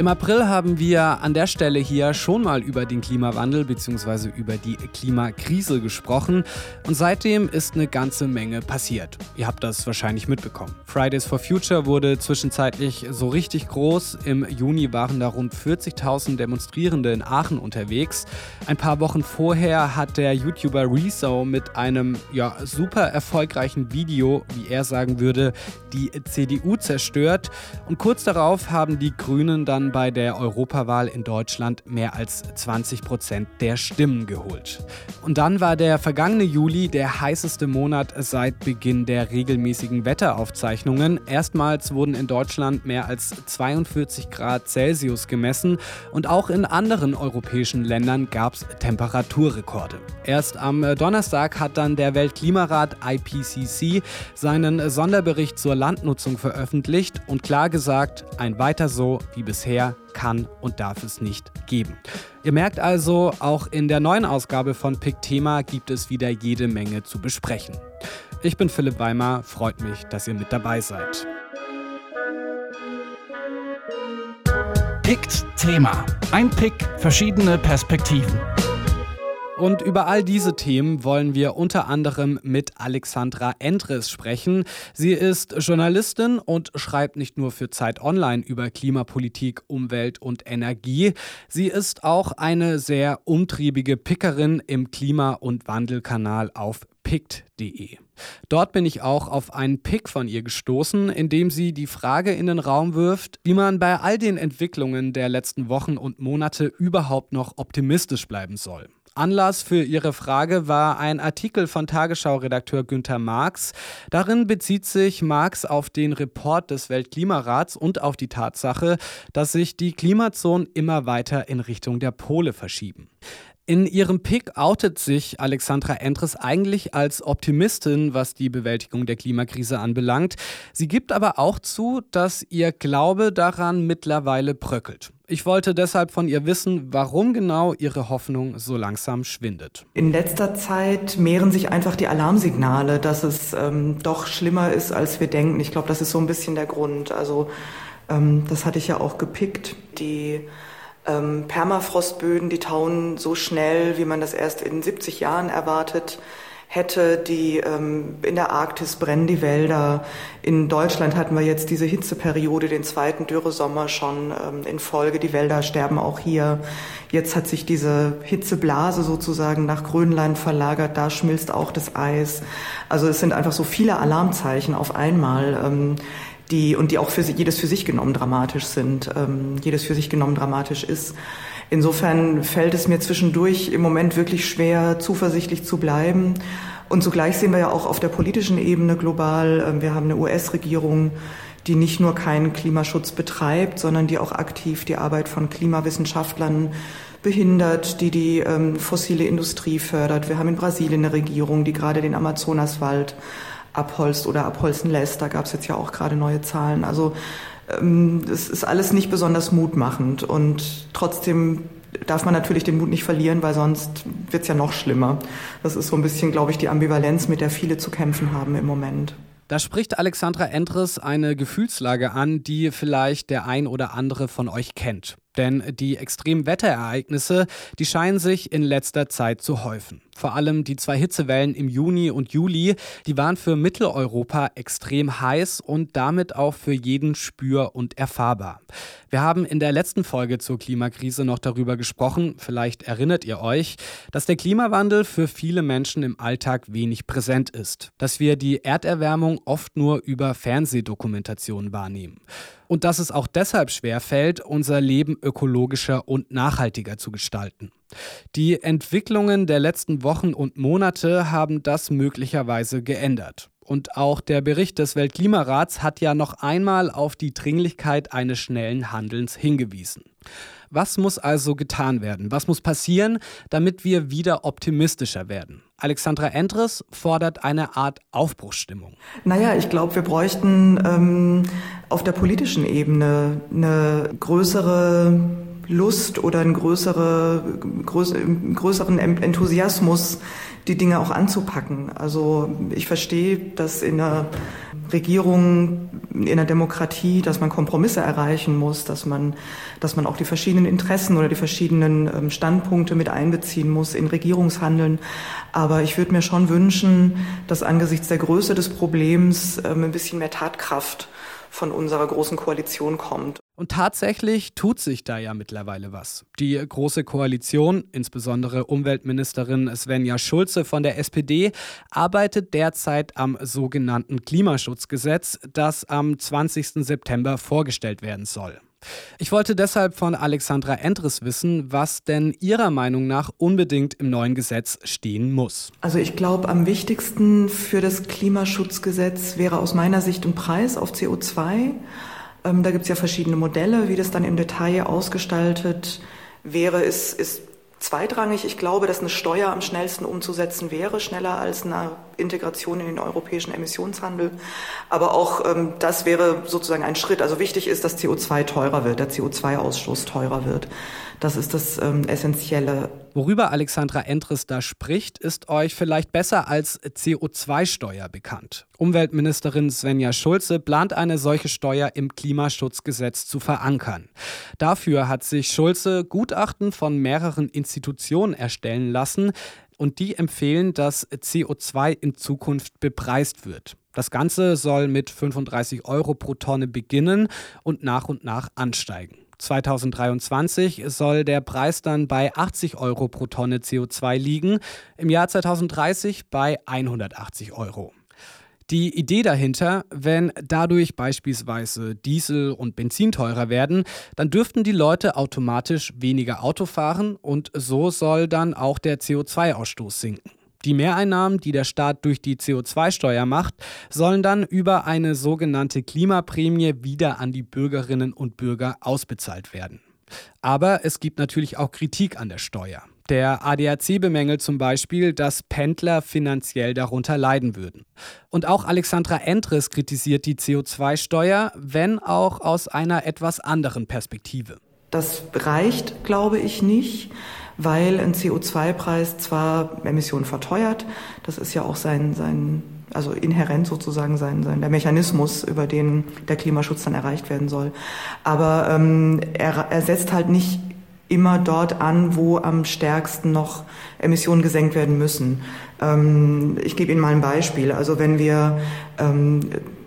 Im April haben wir an der Stelle hier schon mal über den Klimawandel bzw. über die Klimakrise gesprochen und seitdem ist eine ganze Menge passiert. Ihr habt das wahrscheinlich mitbekommen. Fridays for Future wurde zwischenzeitlich so richtig groß. Im Juni waren da rund 40.000 Demonstrierende in Aachen unterwegs. Ein paar Wochen vorher hat der YouTuber Rezo mit einem ja, super erfolgreichen Video, wie er sagen würde, die CDU zerstört und kurz darauf haben die Grünen dann bei der Europawahl in Deutschland mehr als 20 Prozent der Stimmen geholt. Und dann war der vergangene Juli der heißeste Monat seit Beginn der regelmäßigen Wetteraufzeichnungen. Erstmals wurden in Deutschland mehr als 42 Grad Celsius gemessen und auch in anderen europäischen Ländern gab es Temperaturrekorde. Erst am Donnerstag hat dann der Weltklimarat IPCC seinen Sonderbericht zur Landnutzung veröffentlicht und klar gesagt, ein weiter so wie bisher mehr kann und darf es nicht geben. Ihr merkt also, auch in der neuen Ausgabe von Pick Thema gibt es wieder jede Menge zu besprechen. Ich bin Philipp Weimar, freut mich, dass ihr mit dabei seid. Pickt Thema. Ein Pick, verschiedene Perspektiven. Und über all diese Themen wollen wir unter anderem mit Alexandra Endres sprechen. Sie ist Journalistin und schreibt nicht nur für Zeit Online über Klimapolitik, Umwelt und Energie. Sie ist auch eine sehr umtriebige Pickerin im Klima- und Wandelkanal auf pickt.de. Dort bin ich auch auf einen Pick von ihr gestoßen, in dem sie die Frage in den Raum wirft, wie man bei all den Entwicklungen der letzten Wochen und Monate überhaupt noch optimistisch bleiben soll. Anlass für Ihre Frage war ein Artikel von Tagesschau-Redakteur Günther Marx. Darin bezieht sich Marx auf den Report des Weltklimarats und auf die Tatsache, dass sich die Klimazonen immer weiter in Richtung der Pole verschieben. In ihrem Pick outet sich Alexandra Endres eigentlich als Optimistin, was die Bewältigung der Klimakrise anbelangt. Sie gibt aber auch zu, dass ihr Glaube daran mittlerweile bröckelt. Ich wollte deshalb von ihr wissen, warum genau ihre Hoffnung so langsam schwindet. In letzter Zeit mehren sich einfach die Alarmsignale, dass es ähm, doch schlimmer ist, als wir denken. Ich glaube, das ist so ein bisschen der Grund. Also ähm, das hatte ich ja auch gepickt. Die ähm, Permafrostböden, die tauen so schnell, wie man das erst in 70 Jahren erwartet hätte. Die ähm, in der Arktis brennen die Wälder. In Deutschland hatten wir jetzt diese Hitzeperiode, den zweiten Dürresommer schon ähm, in Folge. Die Wälder sterben auch hier. Jetzt hat sich diese Hitzeblase sozusagen nach Grönland verlagert. Da schmilzt auch das Eis. Also es sind einfach so viele Alarmzeichen auf einmal. Ähm, die und die auch für jedes für sich genommen dramatisch sind, ähm, jedes für sich genommen dramatisch ist. Insofern fällt es mir zwischendurch im Moment wirklich schwer, zuversichtlich zu bleiben. Und zugleich sehen wir ja auch auf der politischen Ebene global, äh, wir haben eine US-Regierung, die nicht nur keinen Klimaschutz betreibt, sondern die auch aktiv die Arbeit von Klimawissenschaftlern behindert, die die ähm, fossile Industrie fördert. Wir haben in Brasilien eine Regierung, die gerade den Amazonaswald abholzt oder abholzen lässt. Da gab es jetzt ja auch gerade neue Zahlen. Also ähm, es ist alles nicht besonders mutmachend und trotzdem darf man natürlich den Mut nicht verlieren, weil sonst wird es ja noch schlimmer. Das ist so ein bisschen, glaube ich, die Ambivalenz, mit der viele zu kämpfen haben im Moment. Da spricht Alexandra Endres eine Gefühlslage an, die vielleicht der ein oder andere von euch kennt. Denn die extremen Wetterereignisse, die scheinen sich in letzter Zeit zu häufen. Vor allem die zwei Hitzewellen im Juni und Juli, die waren für Mitteleuropa extrem heiß und damit auch für jeden spür- und erfahrbar. Wir haben in der letzten Folge zur Klimakrise noch darüber gesprochen, vielleicht erinnert ihr euch, dass der Klimawandel für viele Menschen im Alltag wenig präsent ist, dass wir die Erderwärmung oft nur über Fernsehdokumentationen wahrnehmen und dass es auch deshalb schwerfällt, unser Leben ökologischer und nachhaltiger zu gestalten. Die Entwicklungen der letzten Wochen und Monate haben das möglicherweise geändert. Und auch der Bericht des Weltklimarats hat ja noch einmal auf die Dringlichkeit eines schnellen Handelns hingewiesen. Was muss also getan werden? Was muss passieren, damit wir wieder optimistischer werden? Alexandra Endres fordert eine Art Aufbruchsstimmung. Naja, ich glaube, wir bräuchten ähm, auf der politischen Ebene eine größere Lust oder einen größere, größ, größeren Enthusiasmus, die Dinge auch anzupacken. Also ich verstehe, dass in einer Regierung in der Demokratie, dass man Kompromisse erreichen muss, dass man, dass man auch die verschiedenen Interessen oder die verschiedenen ähm, Standpunkte mit einbeziehen muss in Regierungshandeln. Aber ich würde mir schon wünschen, dass angesichts der Größe des Problems ähm, ein bisschen mehr Tatkraft von unserer großen Koalition kommt. Und tatsächlich tut sich da ja mittlerweile was. Die Große Koalition, insbesondere Umweltministerin Svenja Schulze von der SPD, arbeitet derzeit am sogenannten Klimaschutzgesetz, das am 20. September vorgestellt werden soll. Ich wollte deshalb von Alexandra Endres wissen, was denn Ihrer Meinung nach unbedingt im neuen Gesetz stehen muss. Also ich glaube, am wichtigsten für das Klimaschutzgesetz wäre aus meiner Sicht ein Preis auf CO2. Ähm, da gibt es ja verschiedene Modelle, wie das dann im Detail ausgestaltet wäre, ist, ist zweitrangig. Ich glaube, dass eine Steuer am schnellsten umzusetzen wäre, schneller als eine Integration in den europäischen Emissionshandel. Aber auch ähm, das wäre sozusagen ein Schritt. Also wichtig ist, dass CO2 teurer wird, der CO2-Ausstoß teurer wird. Das ist das ähm, Essentielle. Worüber Alexandra Endres da spricht, ist euch vielleicht besser als CO2-Steuer bekannt. Umweltministerin Svenja Schulze plant eine solche Steuer im Klimaschutzgesetz zu verankern. Dafür hat sich Schulze Gutachten von mehreren Institutionen erstellen lassen und die empfehlen, dass CO2 in Zukunft bepreist wird. Das Ganze soll mit 35 Euro pro Tonne beginnen und nach und nach ansteigen. 2023 soll der Preis dann bei 80 Euro pro Tonne CO2 liegen, im Jahr 2030 bei 180 Euro. Die Idee dahinter, wenn dadurch beispielsweise Diesel und Benzin teurer werden, dann dürften die Leute automatisch weniger Auto fahren und so soll dann auch der CO2-Ausstoß sinken. Die Mehreinnahmen, die der Staat durch die CO2-Steuer macht, sollen dann über eine sogenannte Klimaprämie wieder an die Bürgerinnen und Bürger ausbezahlt werden. Aber es gibt natürlich auch Kritik an der Steuer. Der ADAC bemängelt zum Beispiel, dass Pendler finanziell darunter leiden würden. Und auch Alexandra Endres kritisiert die CO2-Steuer, wenn auch aus einer etwas anderen Perspektive. Das reicht, glaube ich, nicht weil ein CO2-Preis zwar Emissionen verteuert, das ist ja auch sein, sein also inhärent sozusagen sein, sein der Mechanismus, über den der Klimaschutz dann erreicht werden soll. Aber ähm, er, er setzt halt nicht immer dort an, wo am stärksten noch Emissionen gesenkt werden müssen. Ähm, ich gebe Ihnen mal ein Beispiel. Also wenn wir ähm,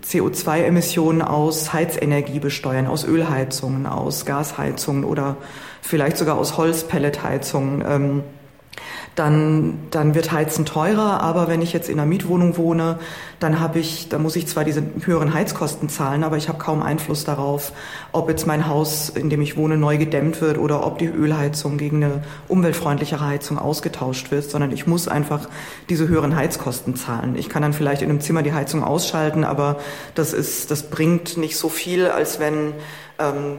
CO2-Emissionen aus Heizenergie besteuern, aus Ölheizungen, aus Gasheizungen oder vielleicht sogar aus Holzpelletheizungen, ähm, dann, dann wird Heizen teurer. Aber wenn ich jetzt in einer Mietwohnung wohne, dann habe ich, da muss ich zwar diese höheren Heizkosten zahlen, aber ich habe kaum Einfluss darauf, ob jetzt mein Haus, in dem ich wohne, neu gedämmt wird oder ob die Ölheizung gegen eine umweltfreundlichere Heizung ausgetauscht wird, sondern ich muss einfach diese höheren Heizkosten zahlen. Ich kann dann vielleicht in einem Zimmer die Heizung ausschalten, aber das ist, das bringt nicht so viel, als wenn ähm,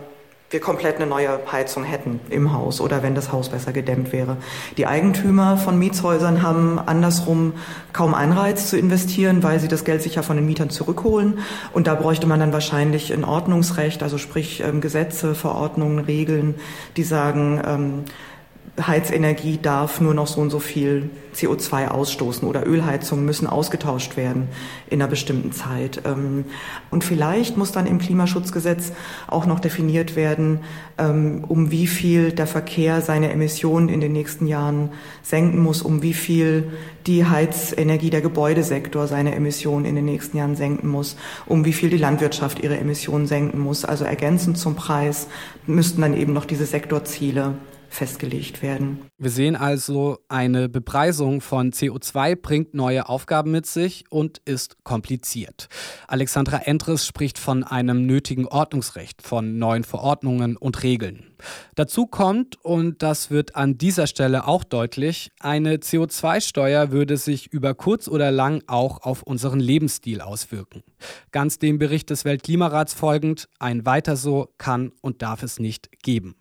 wir komplett eine neue Heizung hätten im Haus oder wenn das Haus besser gedämmt wäre. Die Eigentümer von Mietshäusern haben andersrum kaum Anreiz zu investieren, weil sie das Geld sicher von den Mietern zurückholen. Und da bräuchte man dann wahrscheinlich ein Ordnungsrecht, also sprich ähm, Gesetze, Verordnungen, Regeln, die sagen, ähm, Heizenergie darf nur noch so und so viel CO2 ausstoßen oder Ölheizungen müssen ausgetauscht werden in einer bestimmten Zeit. Ähm, und vielleicht muss dann im Klimaschutzgesetz auch noch definiert werden, ähm, um wie viel der Verkehr seine Emissionen in den nächsten Jahren senken muss, um wie viel die Heizenergie der Gebäudesektor seine Emissionen in den nächsten Jahren senken muss, um wie viel die Landwirtschaft ihre Emissionen senken muss. Also ergänzend zum Preis müssten dann eben noch diese Sektorziele festgelegt werden. Wir sehen also, eine Bepreisung von CO2 bringt neue Aufgaben mit sich und ist kompliziert. Alexandra Endres spricht von einem nötigen Ordnungsrecht, von neuen Verordnungen und Regeln. Dazu kommt, und das wird an dieser Stelle auch deutlich, eine CO2-Steuer würde sich über kurz oder lang auch auf unseren Lebensstil auswirken. Ganz dem Bericht des Weltklimarats folgend, ein weiter so kann und darf es nicht geben.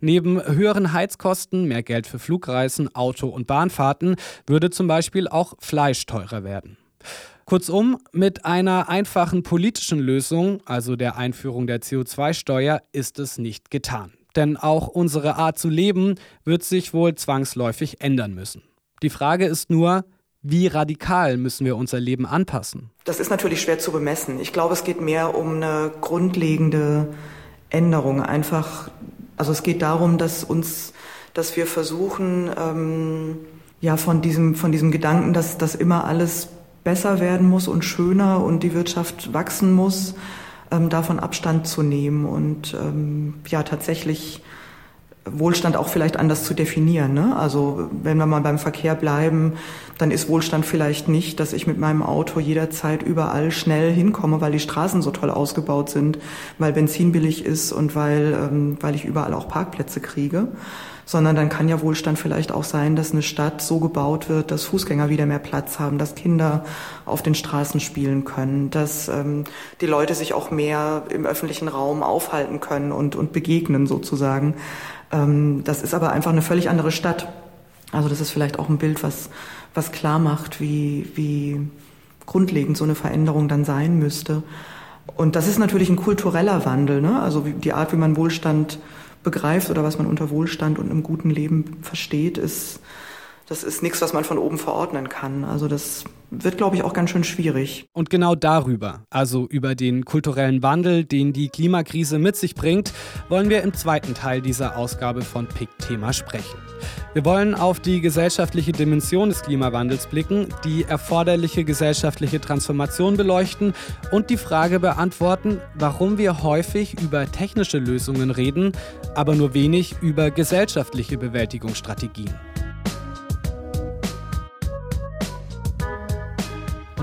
Neben höheren Heizkosten, mehr Geld für Flugreisen, Auto- und Bahnfahrten würde zum Beispiel auch Fleisch teurer werden. Kurzum, mit einer einfachen politischen Lösung, also der Einführung der CO2-Steuer, ist es nicht getan. Denn auch unsere Art zu leben wird sich wohl zwangsläufig ändern müssen. Die Frage ist nur, Wie radikal müssen wir unser Leben anpassen? Das ist natürlich schwer zu bemessen. Ich glaube, es geht mehr um eine grundlegende Änderung. Einfach, also es geht darum, dass uns, dass wir versuchen, ähm, ja, von diesem, von diesem Gedanken, dass das immer alles besser werden muss und schöner und die Wirtschaft wachsen muss, ähm, davon Abstand zu nehmen und ähm, ja tatsächlich Wohlstand auch vielleicht anders zu definieren. Ne? Also wenn wir mal beim Verkehr bleiben, dann ist Wohlstand vielleicht nicht, dass ich mit meinem Auto jederzeit überall schnell hinkomme, weil die Straßen so toll ausgebaut sind, weil Benzin billig ist und weil, ähm, weil ich überall auch Parkplätze kriege. Sondern dann kann ja Wohlstand vielleicht auch sein, dass eine Stadt so gebaut wird, dass Fußgänger wieder mehr Platz haben, dass Kinder auf den Straßen spielen können, dass ähm, die Leute sich auch mehr im öffentlichen Raum aufhalten können und, und begegnen sozusagen. Ähm, das ist aber einfach eine völlig andere Stadt. Also das ist vielleicht auch ein Bild, was, was klar macht, wie, wie grundlegend so eine Veränderung dann sein müsste. Und das ist natürlich ein kultureller Wandel, ne? also die Art, wie man Wohlstand begreift oder was man unter Wohlstand und einem guten Leben versteht, ist das ist nichts, was man von oben verordnen kann. Also das wird, glaube ich, auch ganz schön schwierig. Und genau darüber, also über den kulturellen Wandel, den die Klimakrise mit sich bringt, wollen wir im zweiten Teil dieser Ausgabe von PIC Thema sprechen. Wir wollen auf die gesellschaftliche Dimension des Klimawandels blicken, die erforderliche gesellschaftliche Transformation beleuchten und die Frage beantworten, warum wir häufig über technische Lösungen reden, aber nur wenig über gesellschaftliche Bewältigungsstrategien.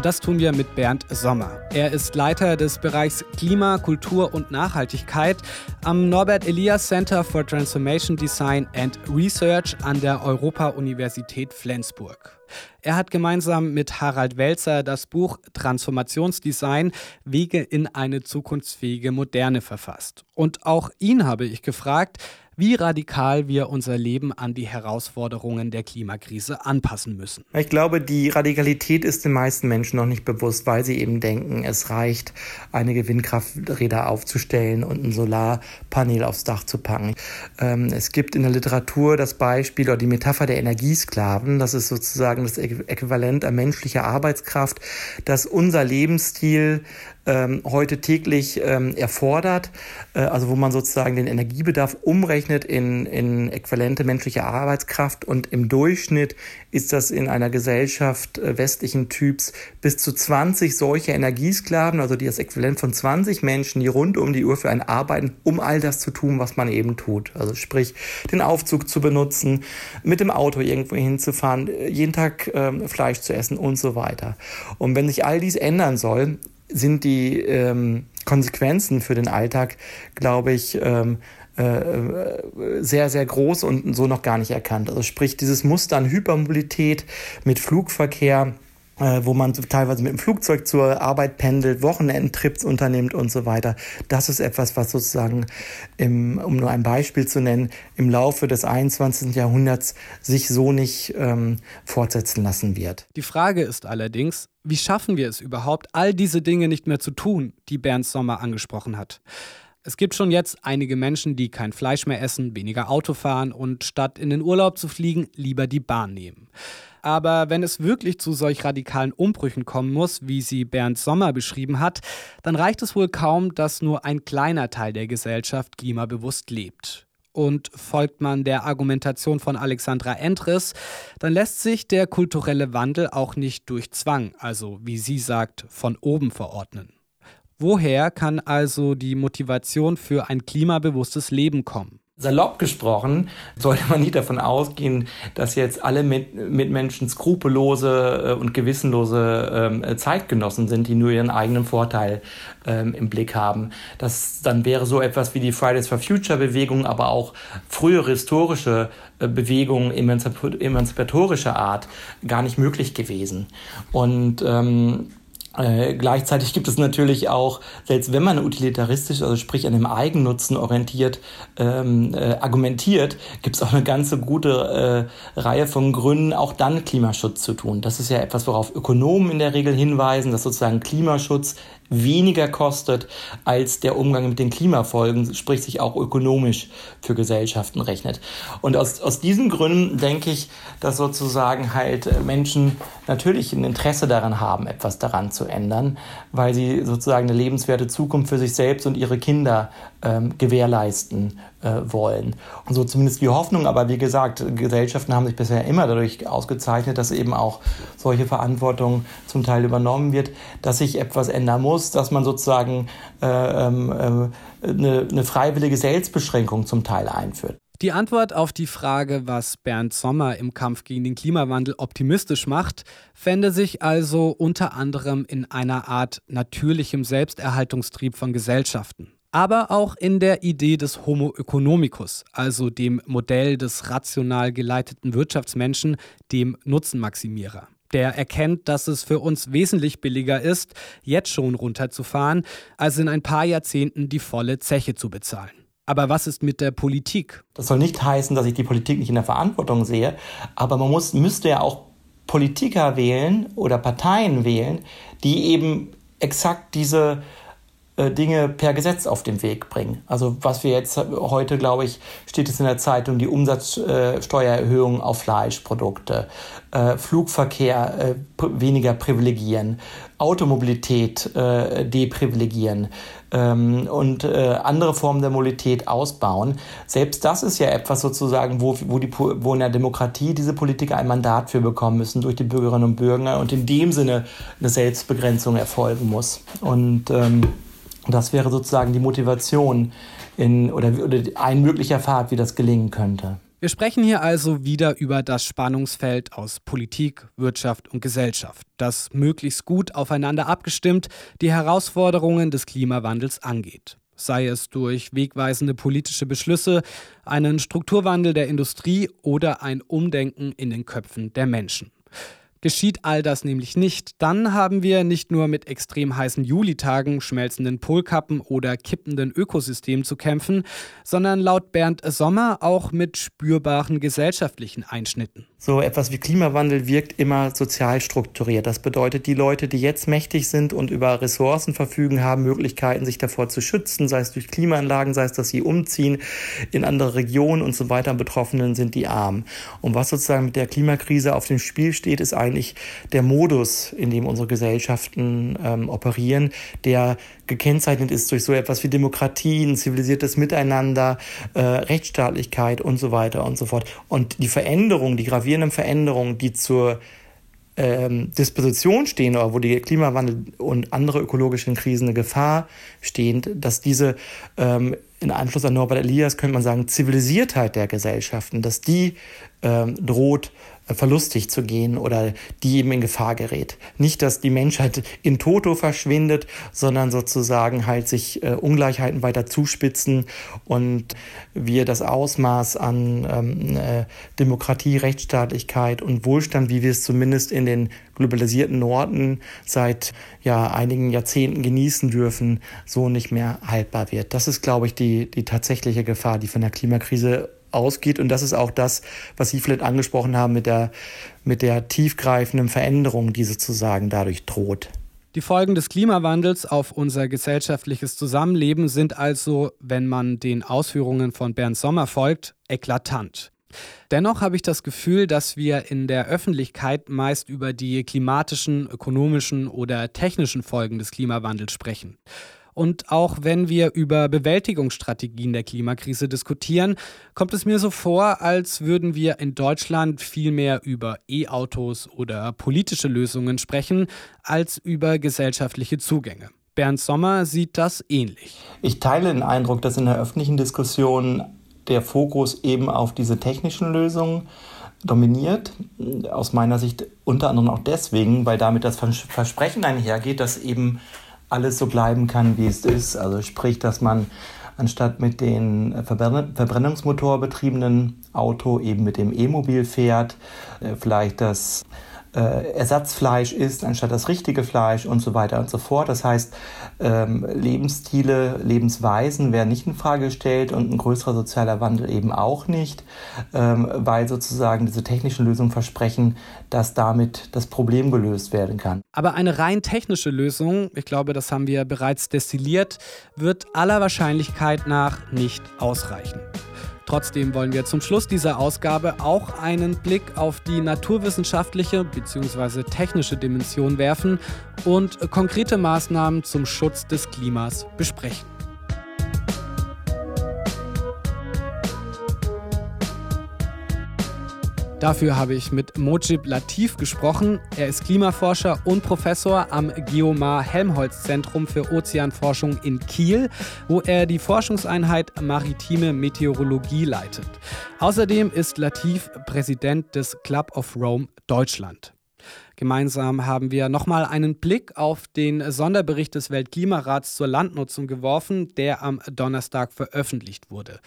Und das tun wir mit Bernd Sommer. Er ist Leiter des Bereichs Klima, Kultur und Nachhaltigkeit am Norbert Elias Center for Transformation Design and Research an der Europa-Universität Flensburg. Er hat gemeinsam mit Harald Welzer das Buch Transformationsdesign Wege in eine zukunftsfähige Moderne verfasst. Und auch ihn habe ich gefragt, wie radikal wir unser Leben an die Herausforderungen der Klimakrise anpassen müssen. Ich glaube, die Radikalität ist den meisten Menschen noch nicht bewusst, weil sie eben denken, es reicht, einige Windkrafträder aufzustellen und ein Solarpanel aufs Dach zu packen. Ähm, es gibt in der Literatur das Beispiel oder die Metapher der Energiesklaven. Das ist sozusagen das Äquivalent an menschlicher Arbeitskraft, dass unser Lebensstil ähm, heute täglich ähm, erfordert, äh, also wo man sozusagen den Energiebedarf umrechnet in, in äquivalente menschliche Arbeitskraft und im Durchschnitt ist das in einer Gesellschaft äh, westlichen Typs bis zu 20 solche Energiesklaven, also die das Äquivalent von 20 Menschen, die rund um die Uhr für einen arbeiten, um all das zu tun, was man eben tut. Also sprich, den Aufzug zu benutzen, mit dem Auto irgendwo hinzufahren, jeden Tag ähm, Fleisch zu essen und so weiter. Und wenn sich all dies ändern soll, sind die ähm, Konsequenzen für den Alltag, glaube ich, ähm, äh, äh, sehr, sehr groß und so noch gar nicht erkannt. Also sprich, dieses Muster an Hypermobilität mit Flugverkehr, äh, wo man teilweise mit dem Flugzeug zur Arbeit pendelt, Wochenendtrips unternimmt und so weiter. Das ist etwas, was sozusagen, im, um nur ein Beispiel zu nennen, im Laufe des 21. Jahrhunderts sich so nicht ähm, fortsetzen lassen wird. Die Frage ist allerdings, wie schaffen wir es überhaupt, all diese Dinge nicht mehr zu tun, die Bernd Sommer angesprochen hat? Es gibt schon jetzt einige Menschen, die kein Fleisch mehr essen, weniger Auto fahren und statt in den Urlaub zu fliegen, lieber die Bahn nehmen. Aber wenn es wirklich zu solch radikalen Umbrüchen kommen muss, wie sie Bernd Sommer beschrieben hat, dann reicht es wohl kaum, dass nur ein kleiner Teil der Gesellschaft klimabewusst lebt. Und folgt man der Argumentation von Alexandra Entris, dann lässt sich der kulturelle Wandel auch nicht durch Zwang, also wie sie sagt, von oben verordnen. Woher kann also die Motivation für ein klimabewusstes Leben kommen? Salopp gesprochen sollte man nicht davon ausgehen, dass jetzt alle Mitmenschen skrupellose äh, und gewissenlose ähm, Zeitgenossen sind, die nur ihren eigenen Vorteil ähm, im Blick haben. Das dann wäre so etwas wie die Fridays for Future Bewegung, aber auch frühere historische äh, Bewegungen emanzipatorischer Art gar nicht möglich gewesen. Und ähm, äh, gleichzeitig gibt es natürlich auch, selbst wenn man utilitaristisch, also sprich an dem Eigennutzen orientiert, ähm, äh, argumentiert, gibt es auch eine ganze gute äh, Reihe von Gründen, auch dann Klimaschutz zu tun. Das ist ja etwas, worauf Ökonomen in der Regel hinweisen, dass sozusagen Klimaschutz weniger kostet als der Umgang mit den Klimafolgen, sprich sich auch ökonomisch für Gesellschaften rechnet. Und aus, aus diesen Gründen denke ich, dass sozusagen halt Menschen natürlich ein Interesse daran haben, etwas daran zu ändern, weil sie sozusagen eine lebenswerte Zukunft für sich selbst und ihre Kinder ähm, gewährleisten äh, wollen. Und so zumindest die Hoffnung, aber wie gesagt, Gesellschaften haben sich bisher immer dadurch ausgezeichnet, dass eben auch solche Verantwortung zum Teil übernommen wird, dass sich etwas ändern muss, dass man sozusagen äh, ähm, äh, eine, eine freiwillige Selbstbeschränkung zum Teil einführt. Die Antwort auf die Frage, was Bernd Sommer im Kampf gegen den Klimawandel optimistisch macht, fände sich also unter anderem in einer Art natürlichem Selbsterhaltungstrieb von Gesellschaften aber auch in der Idee des Homo economicus, also dem Modell des rational geleiteten Wirtschaftsmenschen, dem Nutzenmaximierer. Der erkennt, dass es für uns wesentlich billiger ist, jetzt schon runterzufahren, als in ein paar Jahrzehnten die volle Zeche zu bezahlen. Aber was ist mit der Politik? Das soll nicht heißen, dass ich die Politik nicht in der Verantwortung sehe, aber man muss, müsste ja auch Politiker wählen oder Parteien wählen, die eben exakt diese Dinge per Gesetz auf den Weg bringen. Also was wir jetzt heute, glaube ich, steht es in der Zeitung, die Umsatzsteuererhöhung auf Fleischprodukte, äh, Flugverkehr äh, weniger privilegieren, Automobilität äh, deprivilegieren ähm, und äh, andere Formen der Mobilität ausbauen. Selbst das ist ja etwas sozusagen, wo, wo, die, wo in der Demokratie diese Politiker ein Mandat für bekommen müssen durch die Bürgerinnen und Bürger und in dem Sinne eine Selbstbegrenzung erfolgen muss. Und ähm, das wäre sozusagen die Motivation in, oder, oder ein möglicher Pfad, wie das gelingen könnte. Wir sprechen hier also wieder über das Spannungsfeld aus Politik, Wirtschaft und Gesellschaft, das möglichst gut aufeinander abgestimmt die Herausforderungen des Klimawandels angeht. Sei es durch wegweisende politische Beschlüsse, einen Strukturwandel der Industrie oder ein Umdenken in den Köpfen der Menschen. Geschieht all das nämlich nicht, dann haben wir nicht nur mit extrem heißen Julitagen, schmelzenden Polkappen oder kippenden Ökosystemen zu kämpfen, sondern laut Bernd Sommer auch mit spürbaren gesellschaftlichen Einschnitten. So etwas wie Klimawandel wirkt immer sozial strukturiert. Das bedeutet, die Leute, die jetzt mächtig sind und über Ressourcen verfügen, haben Möglichkeiten, sich davor zu schützen, sei es durch Klimaanlagen, sei es, dass sie umziehen in andere Regionen und so weiter. Betroffenen sind die arm. Und was sozusagen mit der Klimakrise auf dem Spiel steht, ist eigentlich der Modus, in dem unsere Gesellschaften ähm, operieren, der gekennzeichnet ist durch so etwas wie Demokratie, ein zivilisiertes Miteinander, äh, Rechtsstaatlichkeit und so weiter und so fort. Und die Veränderung, die gravierende gravierenden Veränderungen, die zur ähm, Disposition stehen oder wo die Klimawandel und andere ökologische Krisen eine Gefahr stehen, dass diese ähm, in Anschluss an Norbert Elias könnte man sagen Zivilisiertheit der Gesellschaften, dass die ähm, droht verlustig zu gehen oder die eben in Gefahr gerät. Nicht, dass die Menschheit in Toto verschwindet, sondern sozusagen halt sich äh, Ungleichheiten weiter zuspitzen und wir das Ausmaß an ähm, äh, Demokratie, Rechtsstaatlichkeit und Wohlstand, wie wir es zumindest in den globalisierten Norden seit ja, einigen Jahrzehnten genießen dürfen, so nicht mehr haltbar wird. Das ist, glaube ich, die, die tatsächliche Gefahr, die von der Klimakrise ausgeht. Und das ist auch das, was Sie vielleicht angesprochen haben mit der, mit der tiefgreifenden Veränderung, die sozusagen dadurch droht. Die Folgen des Klimawandels auf unser gesellschaftliches Zusammenleben sind also, wenn man den Ausführungen von Bernd Sommer folgt, eklatant. Dennoch habe ich das Gefühl, dass wir in der Öffentlichkeit meist über die klimatischen, ökonomischen oder technischen Folgen des Klimawandels sprechen. Und auch wenn wir über Bewältigungsstrategien der Klimakrise diskutieren, kommt es mir so vor, als würden wir in Deutschland viel mehr über E-Autos oder politische Lösungen sprechen, als über gesellschaftliche Zugänge. Bernd Sommer sieht das ähnlich. Ich teile den Eindruck, dass in der öffentlichen Diskussion der Fokus eben auf diese technischen Lösungen dominiert. Aus meiner Sicht unter anderem auch deswegen, weil damit das Versprechen einhergeht, dass eben alles so bleiben kann, wie es ist. Also sprich, dass man anstatt mit den Verbrennungsmotor betriebenen Auto eben mit dem E-Mobil fährt, äh, vielleicht das äh, Ersatzfleisch isst, anstatt das richtige Fleisch und so weiter und so fort. Das heißt, ähm, Lebensstile, Lebensweisen werden nicht in Frage gestellt und ein größerer sozialer Wandel eben auch nicht, ähm, weil sozusagen diese technischen Lösungen versprechen, dass damit das Problem gelöst werden kann. Aber eine rein technische Lösung, ich glaube, das haben wir bereits destilliert, wird aller Wahrscheinlichkeit nach nicht ausreichen. Trotzdem wollen wir zum Schluss dieser Ausgabe auch einen Blick auf die naturwissenschaftliche bzw. technische Dimension werfen und konkrete Maßnahmen zum Schutz des Klimas besprechen. Dafür habe ich mit Mojib Latif gesprochen. Er ist Klimaforscher und Professor am Geomar Helmholtz Zentrum für Ozeanforschung in Kiel, wo er die Forschungseinheit Maritime Meteorologie leitet. Außerdem ist Latif Präsident des Club of Rome Deutschland. Gemeinsam haben wir nochmal einen Blick auf den Sonderbericht des Weltklimarats zur Landnutzung geworfen, der am Donnerstag veröffentlicht wurde.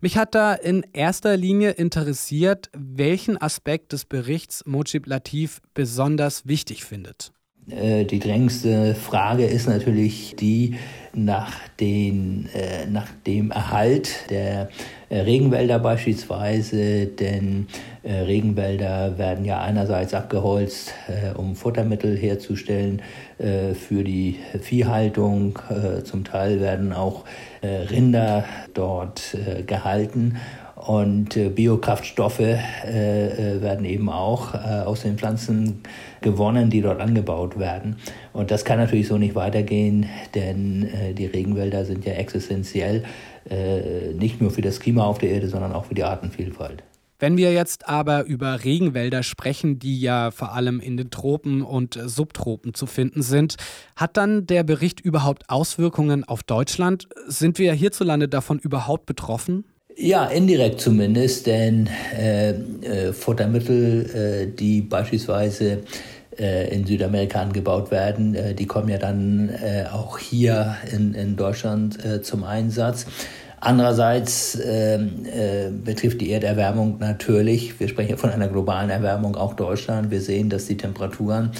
Mich hat da in erster Linie interessiert, welchen Aspekt des Berichts Mojib Latif besonders wichtig findet. Äh, die drängendste Frage ist natürlich die nach, den, äh, nach dem Erhalt der äh, Regenwälder beispielsweise, denn Regenwälder werden ja einerseits abgeholzt, um Futtermittel herzustellen für die Viehhaltung. Zum Teil werden auch Rinder dort gehalten und äh, Biokraftstoffe äh, äh, werden eben auch aus den Pflanzen gewonnen, die dort angebaut werden. Und das kann natürlich so nicht weitergehen, denn die Regenwälder sind ja existenziell nicht nur für das Klima auf der Erde, sondern auch für die Artenvielfalt. Wenn wir jetzt aber über Regenwälder sprechen, die ja vor allem in den Tropen und Subtropen zu finden sind, hat dann der Bericht überhaupt Auswirkungen auf Deutschland? Sind wir hierzulande davon überhaupt betroffen? Ja, indirekt zumindest, denn äh, äh, Futtermittel, äh, die beispielsweise äh, in Südamerika angebaut werden, äh, die kommen ja dann äh, auch hier in, in Deutschland zum Einsatz. Andererseits betrifft die Erderwärmung natürlich, wir sprechen von einer globalen Erwärmung, auch Deutschland. Wir sehen, dass die Temperaturen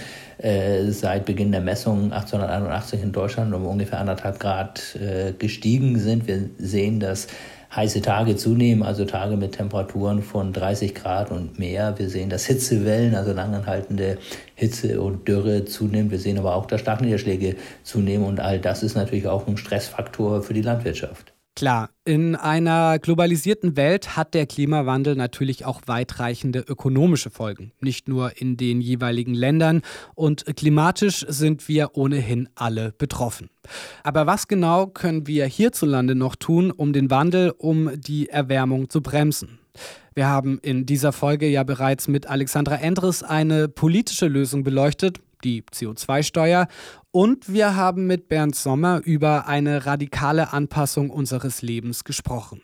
seit Beginn der Messungen 1881 in Deutschland um ungefähr anderthalb Grad gestiegen sind. Wir sehen, dass heiße Tage zunehmen, also Tage mit Temperaturen von 30 Grad und mehr. Wir sehen, dass Hitzewellen, also langanhaltende Hitze und Dürre zunimmt. Wir sehen aber auch, dass Starkniederschläge zunehmen und all das ist natürlich auch ein Stressfaktor für die Landwirtschaft. Klar, in einer globalisierten Welt hat der Klimawandel natürlich auch weitreichende ökonomische Folgen, nicht nur in den jeweiligen Ländern und klimatisch sind wir ohnehin alle betroffen. Aber was genau können wir hierzulande noch tun, um den Wandel, um die Erwärmung zu bremsen? Wir haben in dieser Folge ja bereits mit Alexandra Endres eine politische Lösung beleuchtet, die CO2-Steuer. Und wir haben mit Bernd Sommer über eine radikale Anpassung unseres Lebens gesprochen.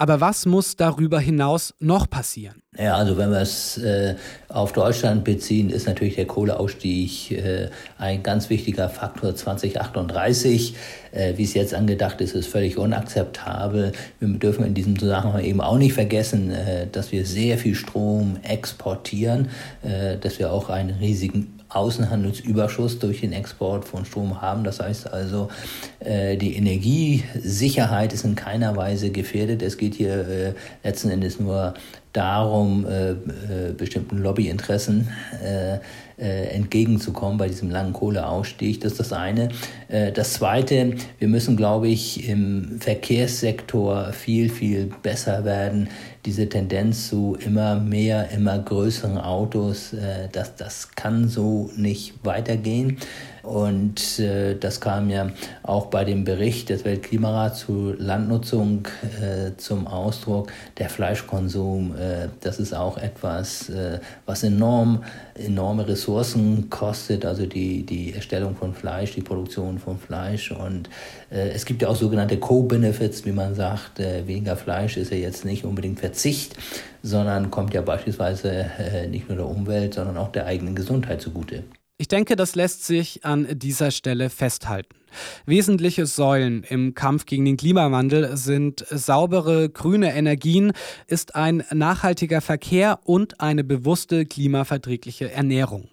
Aber was muss darüber hinaus noch passieren? Ja, also wenn wir es äh, auf Deutschland beziehen, ist natürlich der Kohleausstieg äh, ein ganz wichtiger Faktor 2038. Äh, Wie es jetzt angedacht ist, ist völlig unakzeptabel. Wir dürfen in diesem Zusammenhang eben auch nicht vergessen, äh, dass wir sehr viel Strom exportieren, äh, dass wir auch einen riesigen Außenhandelsüberschuss durch den Export von Strom haben. Das heißt also, äh, die Energiesicherheit ist in keiner Weise gefährdet. Es geht hier äh, letzten Endes nur darum, äh, bestimmten Lobbyinteressen entgegenzukommen bei diesem langen Kohleausstieg. Das ist das eine. das zweite, wir müssen, glaube ich, im Verkehrssektor viel, viel besser werden diese Tendenz zu immer mehr, immer größeren Autos, äh, das, das kann so nicht weitergehen. Und äh, das kam ja auch bei dem Bericht des Weltklimarats zu Landnutzung äh, zum Ausdruck. Der Fleischkonsum, äh, das ist auch etwas, äh, was enorm, enorme Ressourcen kostet, also die, die Erstellung von Fleisch, die Produktion von Fleisch. Und äh, es gibt ja auch sogenannte Co-Benefits, wie man sagt. Äh, weniger Fleisch ist ja jetzt nicht unbedingt Verzicht, sondern kommt ja beispielsweise nicht nur der Umwelt, sondern auch der eigenen Gesundheit zugute. Ich denke, das lässt sich an dieser Stelle festhalten. Wesentliche Säulen im Kampf gegen den Klimawandel sind saubere grüne Energien, ist ein nachhaltiger Verkehr und eine bewusste klimaverträgliche Ernährung.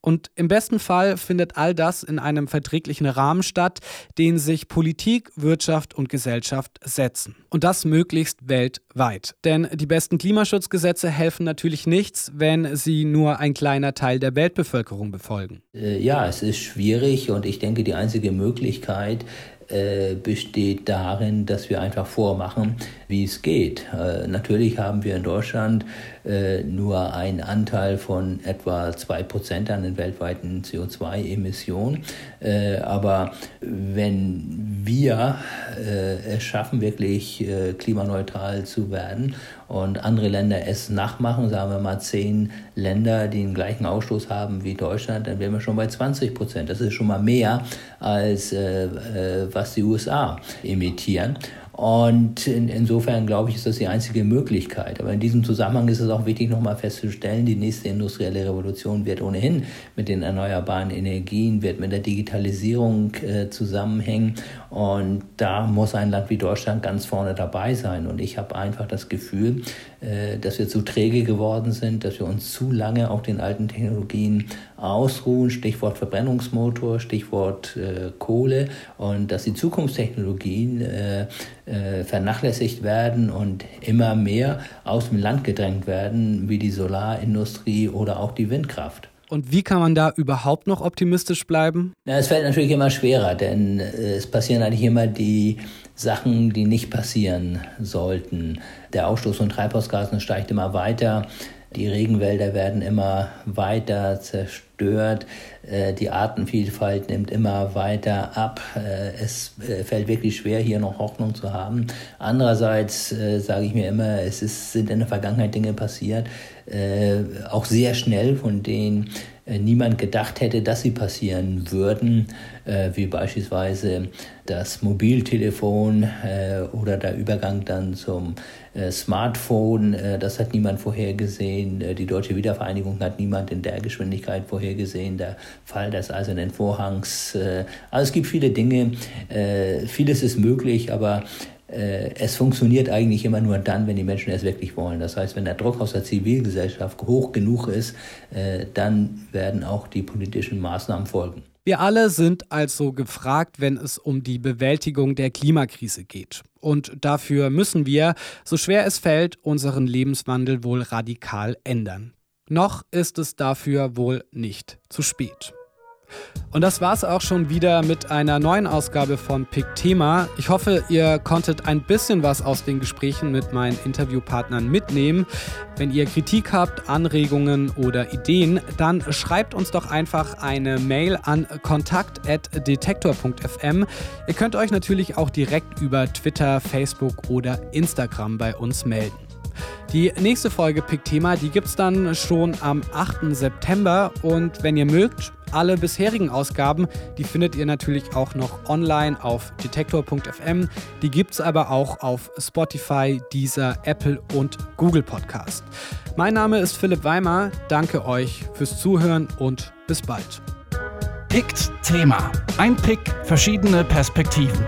Und im besten Fall findet all das in einem verträglichen Rahmen statt, den sich Politik, Wirtschaft und Gesellschaft setzen. Und das möglichst weltweit. Denn die besten Klimaschutzgesetze helfen natürlich nichts, wenn sie nur ein kleiner Teil der Weltbevölkerung befolgen. Äh, ja, es ist schwierig und ich denke, die einzige Möglichkeit, äh, besteht darin, dass wir einfach vormachen, wie es geht. Äh, natürlich haben wir in Deutschland äh, nur einen Anteil von etwa zwei Prozent an den weltweiten CO2-Emissionen. Äh, aber wenn wir äh, es schaffen, wirklich klimaneutral zu werden und andere Länder es nachmachen, sagen wir mal zehn Länder, die den gleichen Ausstoß haben wie Deutschland, dann wären wir schon bei 20 Prozent. Das ist schon mal mehr als äh, äh was die USA emittieren. Und in, insofern glaube ich, ist das die einzige Möglichkeit. Aber in diesem Zusammenhang ist es auch wichtig, nochmal festzustellen, die nächste industrielle Revolution wird ohnehin mit den erneuerbaren Energien, wird mit der Digitalisierung äh, zusammenhängen. Und da muss ein Land wie Deutschland ganz vorne dabei sein. Und ich habe einfach das Gefühl, äh, dass wir zu träge geworden sind, dass wir uns zu lange auf den alten Technologien ausruhen. Stichwort Verbrennungsmotor, Stichwort äh, Kohle. Und dass die Zukunftstechnologien äh, äh, vernachlässigt werden und immer mehr aus dem Land gedrängt werden, wie die Solarindustrie oder auch die Windkraft. Und wie kann man da überhaupt noch optimistisch bleiben? Na, es fällt natürlich immer schwerer, denn äh, es passieren eigentlich immer die Sachen, die nicht passieren sollten. Der Ausstoß von Treibhausgasen steigt immer weiter. Die Regenwälder werden immer weiter zerstört, äh, die Artenvielfalt nimmt immer weiter ab. Äh, es äh, fällt wirklich schwer, hier noch Hoffnung zu haben. Andererseits sage ich mir immer, es ist, sind in der Vergangenheit Dinge passiert, auch sehr schnell, von denen niemand gedacht hätte, dass sie passieren würden, wie beispielsweise das Mobiltelefon oder der Übergang dann zum äh, Smartphone, äh, das hat niemand vorhergesehen. Äh, die deutsche Wiedervereinigung hat niemand in der Geschwindigkeit vorhergesehen. Der Fall des Eisernen Vorhangs. also es gibt viele Dinge. vieles ist möglich, aber es funktioniert eigentlich immer nur dann, wenn die Menschen es wirklich wollen. Das heißt, wenn der Druck aus der Zivilgesellschaft hoch genug ist, dann werden auch die politischen Maßnahmen folgen. Wir alle sind also gefragt, wenn es um die Bewältigung der Klimakrise geht. Und dafür müssen wir, so schwer es fällt, unseren Lebenswandel wohl radikal ändern. Noch ist es dafür wohl nicht zu spät. Und das war's auch schon wieder mit einer neuen Ausgabe von Pick Thema. Ich hoffe, ihr konntet ein bisschen was aus den Gesprächen mit meinen Interviewpartnern mitnehmen. Wenn ihr Kritik habt, Anregungen oder Ideen, dann schreibt uns doch einfach eine Mail an kontakt@detektor.fm. Ihr könnt euch natürlich auch direkt über Twitter, Facebook oder Instagram bei uns melden. Die nächste Folge Pick Thema, die gibt's dann schon am 8. September und wenn ihr mögt, alle bisherigen Ausgaben, die findet ihr natürlich auch noch online auf detektor.fm. Die gibt es aber auch auf Spotify, Deezer, Apple und Google Podcast. Mein Name ist Philipp Weimer. Danke euch fürs Zuhören und bis bald. Pickt Thema. Ein Pick, verschiedene Perspektiven.